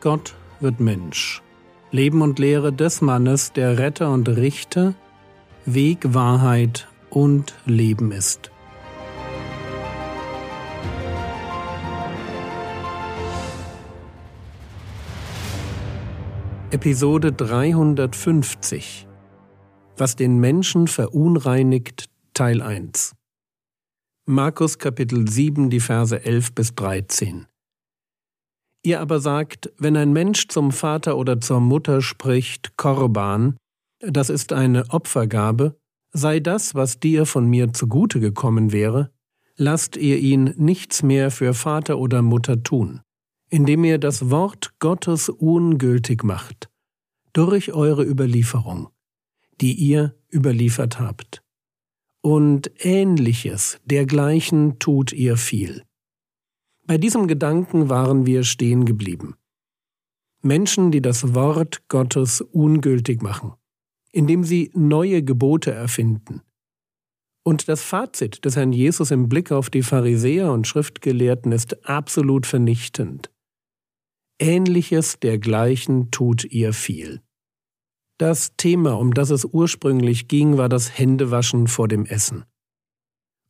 Gott wird Mensch. Leben und Lehre des Mannes, der Retter und Richter, Weg, Wahrheit und Leben ist. Episode 350 Was den Menschen verunreinigt Teil 1 Markus Kapitel 7 die Verse 11 bis 13 Ihr aber sagt, wenn ein Mensch zum Vater oder zur Mutter spricht, Korban, das ist eine Opfergabe, sei das, was dir von mir zugute gekommen wäre, lasst ihr ihn nichts mehr für Vater oder Mutter tun indem ihr das Wort Gottes ungültig macht, durch eure Überlieferung, die ihr überliefert habt. Und ähnliches dergleichen tut ihr viel. Bei diesem Gedanken waren wir stehen geblieben. Menschen, die das Wort Gottes ungültig machen, indem sie neue Gebote erfinden. Und das Fazit des Herrn Jesus im Blick auf die Pharisäer und Schriftgelehrten ist absolut vernichtend. Ähnliches dergleichen tut ihr viel. Das Thema, um das es ursprünglich ging, war das Händewaschen vor dem Essen.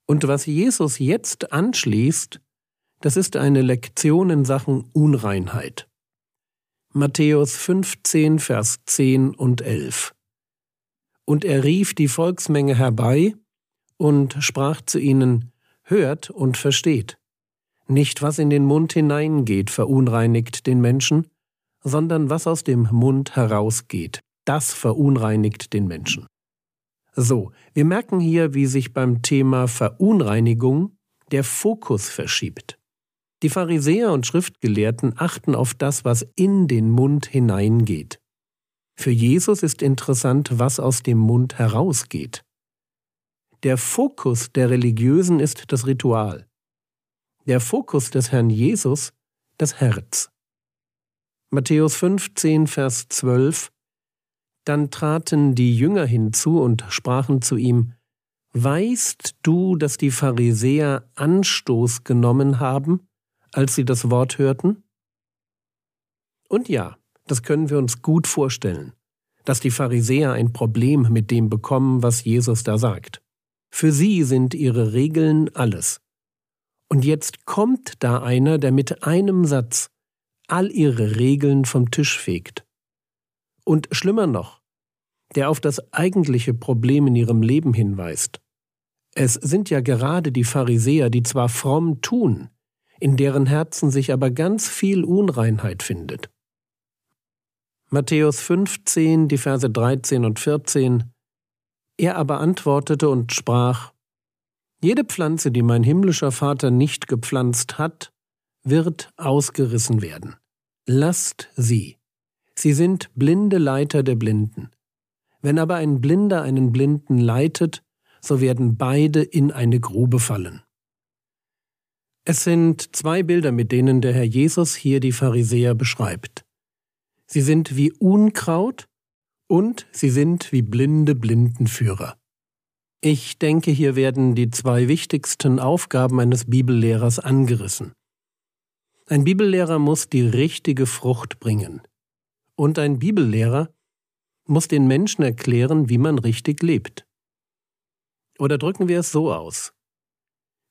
Und was Jesus jetzt anschließt, das ist eine Lektion in Sachen Unreinheit. Matthäus 15, Vers 10 und 11. Und er rief die Volksmenge herbei und sprach zu ihnen, Hört und versteht. Nicht was in den Mund hineingeht, verunreinigt den Menschen, sondern was aus dem Mund herausgeht, das verunreinigt den Menschen. So, wir merken hier, wie sich beim Thema Verunreinigung der Fokus verschiebt. Die Pharisäer und Schriftgelehrten achten auf das, was in den Mund hineingeht. Für Jesus ist interessant, was aus dem Mund herausgeht. Der Fokus der Religiösen ist das Ritual der Fokus des Herrn Jesus das Herz. Matthäus 15, Vers 12 Dann traten die Jünger hinzu und sprachen zu ihm, Weißt du, dass die Pharisäer Anstoß genommen haben, als sie das Wort hörten? Und ja, das können wir uns gut vorstellen, dass die Pharisäer ein Problem mit dem bekommen, was Jesus da sagt. Für sie sind ihre Regeln alles. Und jetzt kommt da einer, der mit einem Satz all ihre Regeln vom Tisch fegt. Und schlimmer noch, der auf das eigentliche Problem in ihrem Leben hinweist. Es sind ja gerade die Pharisäer, die zwar fromm tun, in deren Herzen sich aber ganz viel Unreinheit findet. Matthäus 15, die Verse 13 und 14 Er aber antwortete und sprach jede Pflanze, die mein himmlischer Vater nicht gepflanzt hat, wird ausgerissen werden. Lasst sie. Sie sind blinde Leiter der Blinden. Wenn aber ein Blinder einen Blinden leitet, so werden beide in eine Grube fallen. Es sind zwei Bilder, mit denen der Herr Jesus hier die Pharisäer beschreibt. Sie sind wie Unkraut und sie sind wie blinde Blindenführer. Ich denke, hier werden die zwei wichtigsten Aufgaben eines Bibellehrers angerissen. Ein Bibellehrer muss die richtige Frucht bringen. Und ein Bibellehrer muss den Menschen erklären, wie man richtig lebt. Oder drücken wir es so aus.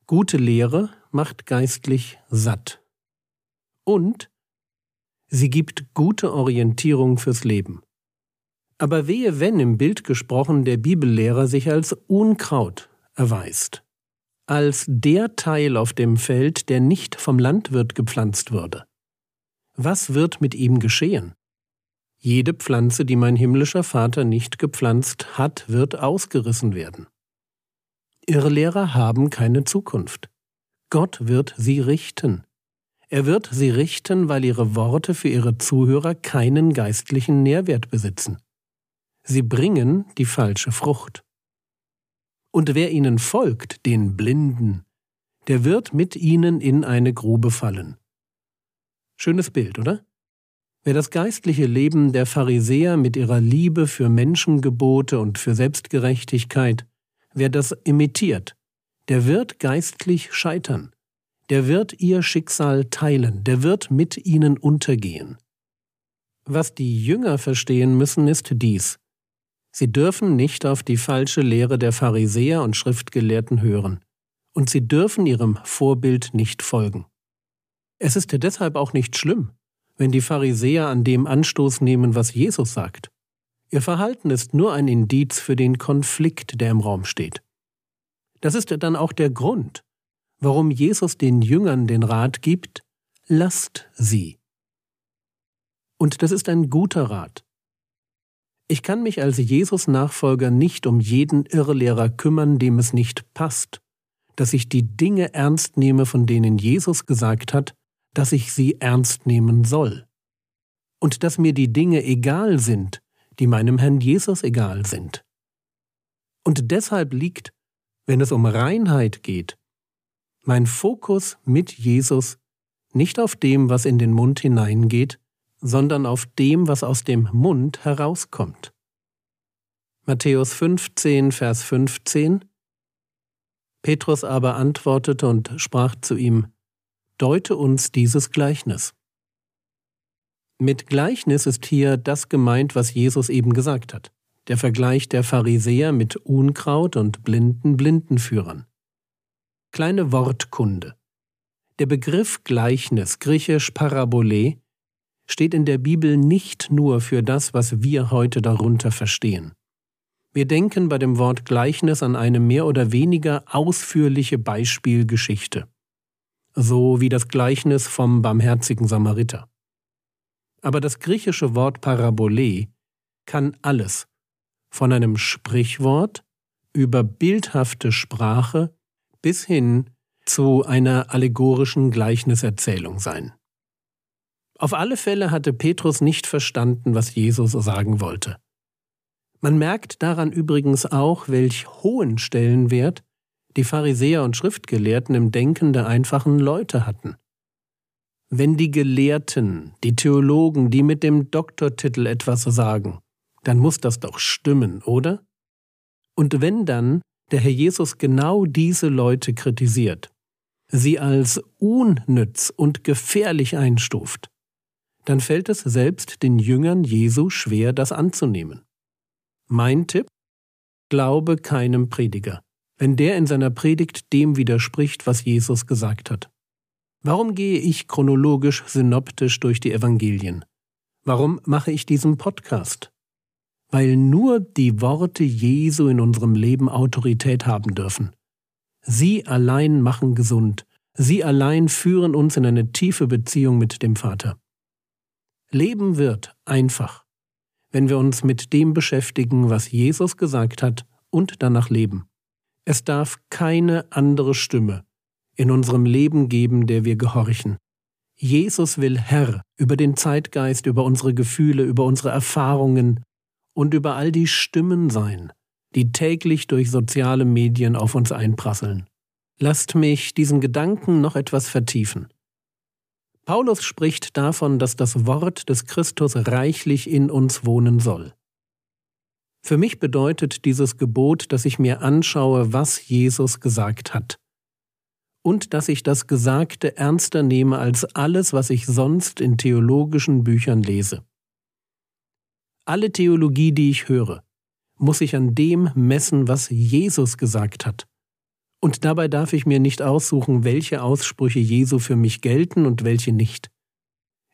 Gute Lehre macht geistlich satt. Und sie gibt gute Orientierung fürs Leben. Aber wehe, wenn im Bild gesprochen der Bibellehrer sich als Unkraut erweist, als der Teil auf dem Feld, der nicht vom Landwirt gepflanzt wurde. Was wird mit ihm geschehen? Jede Pflanze, die mein himmlischer Vater nicht gepflanzt hat, wird ausgerissen werden. Irrlehrer haben keine Zukunft. Gott wird sie richten. Er wird sie richten, weil ihre Worte für ihre Zuhörer keinen geistlichen Nährwert besitzen. Sie bringen die falsche Frucht. Und wer ihnen folgt, den Blinden, der wird mit ihnen in eine Grube fallen. Schönes Bild, oder? Wer das geistliche Leben der Pharisäer mit ihrer Liebe für Menschengebote und für Selbstgerechtigkeit, wer das imitiert, der wird geistlich scheitern, der wird ihr Schicksal teilen, der wird mit ihnen untergehen. Was die Jünger verstehen müssen, ist dies. Sie dürfen nicht auf die falsche Lehre der Pharisäer und Schriftgelehrten hören, und sie dürfen ihrem Vorbild nicht folgen. Es ist deshalb auch nicht schlimm, wenn die Pharisäer an dem Anstoß nehmen, was Jesus sagt. Ihr Verhalten ist nur ein Indiz für den Konflikt, der im Raum steht. Das ist dann auch der Grund, warum Jesus den Jüngern den Rat gibt, lasst sie. Und das ist ein guter Rat. Ich kann mich als Jesus-Nachfolger nicht um jeden Irrlehrer kümmern, dem es nicht passt, dass ich die Dinge ernst nehme, von denen Jesus gesagt hat, dass ich sie ernst nehmen soll. Und dass mir die Dinge egal sind, die meinem Herrn Jesus egal sind. Und deshalb liegt, wenn es um Reinheit geht, mein Fokus mit Jesus nicht auf dem, was in den Mund hineingeht, sondern auf dem, was aus dem Mund herauskommt. Matthäus 15, Vers 15 Petrus aber antwortete und sprach zu ihm, Deute uns dieses Gleichnis. Mit Gleichnis ist hier das gemeint, was Jesus eben gesagt hat. Der Vergleich der Pharisäer mit Unkraut und blinden Blindenführern. Kleine Wortkunde. Der Begriff Gleichnis, griechisch Parabole, steht in der Bibel nicht nur für das, was wir heute darunter verstehen. Wir denken bei dem Wort Gleichnis an eine mehr oder weniger ausführliche Beispielgeschichte so wie das Gleichnis vom barmherzigen Samariter. Aber das griechische Wort Parabole kann alles, von einem Sprichwort über bildhafte Sprache bis hin zu einer allegorischen Gleichniserzählung sein. Auf alle Fälle hatte Petrus nicht verstanden, was Jesus sagen wollte. Man merkt daran übrigens auch, welch hohen Stellenwert die Pharisäer und Schriftgelehrten im Denken der einfachen Leute hatten. Wenn die Gelehrten, die Theologen, die mit dem Doktortitel etwas sagen, dann muss das doch stimmen, oder? Und wenn dann der Herr Jesus genau diese Leute kritisiert, sie als unnütz und gefährlich einstuft, dann fällt es selbst den Jüngern Jesu schwer, das anzunehmen. Mein Tipp? Glaube keinem Prediger wenn der in seiner Predigt dem widerspricht, was Jesus gesagt hat? Warum gehe ich chronologisch synoptisch durch die Evangelien? Warum mache ich diesen Podcast? Weil nur die Worte Jesu in unserem Leben Autorität haben dürfen. Sie allein machen gesund. Sie allein führen uns in eine tiefe Beziehung mit dem Vater. Leben wird einfach, wenn wir uns mit dem beschäftigen, was Jesus gesagt hat und danach leben. Es darf keine andere Stimme in unserem Leben geben, der wir gehorchen. Jesus will Herr über den Zeitgeist, über unsere Gefühle, über unsere Erfahrungen und über all die Stimmen sein, die täglich durch soziale Medien auf uns einprasseln. Lasst mich diesen Gedanken noch etwas vertiefen. Paulus spricht davon, dass das Wort des Christus reichlich in uns wohnen soll. Für mich bedeutet dieses Gebot, dass ich mir anschaue, was Jesus gesagt hat. Und dass ich das Gesagte ernster nehme als alles, was ich sonst in theologischen Büchern lese. Alle Theologie, die ich höre, muss ich an dem messen, was Jesus gesagt hat. Und dabei darf ich mir nicht aussuchen, welche Aussprüche Jesu für mich gelten und welche nicht.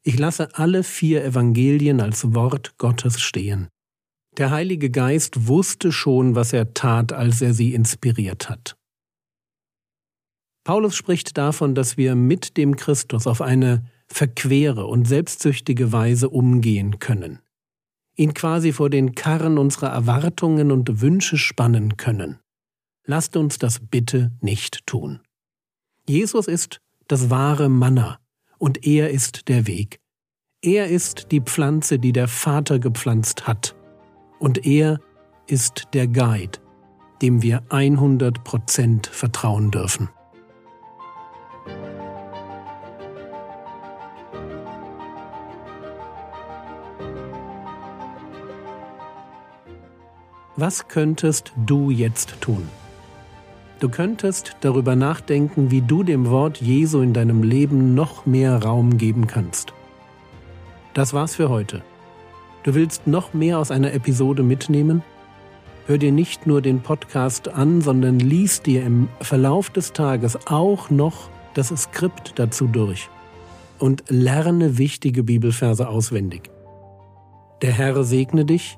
Ich lasse alle vier Evangelien als Wort Gottes stehen. Der Heilige Geist wusste schon, was er tat, als er sie inspiriert hat. Paulus spricht davon, dass wir mit dem Christus auf eine verquere und selbstsüchtige Weise umgehen können, ihn quasi vor den Karren unserer Erwartungen und Wünsche spannen können. Lasst uns das bitte nicht tun. Jesus ist das wahre Manna und er ist der Weg. Er ist die Pflanze, die der Vater gepflanzt hat und er ist der Guide, dem wir 100% vertrauen dürfen. Was könntest du jetzt tun? Du könntest darüber nachdenken, wie du dem Wort Jesu in deinem Leben noch mehr Raum geben kannst. Das war's für heute. Du willst noch mehr aus einer Episode mitnehmen? Hör dir nicht nur den Podcast an, sondern lies dir im Verlauf des Tages auch noch das Skript dazu durch und lerne wichtige Bibelverse auswendig. Der Herr segne dich,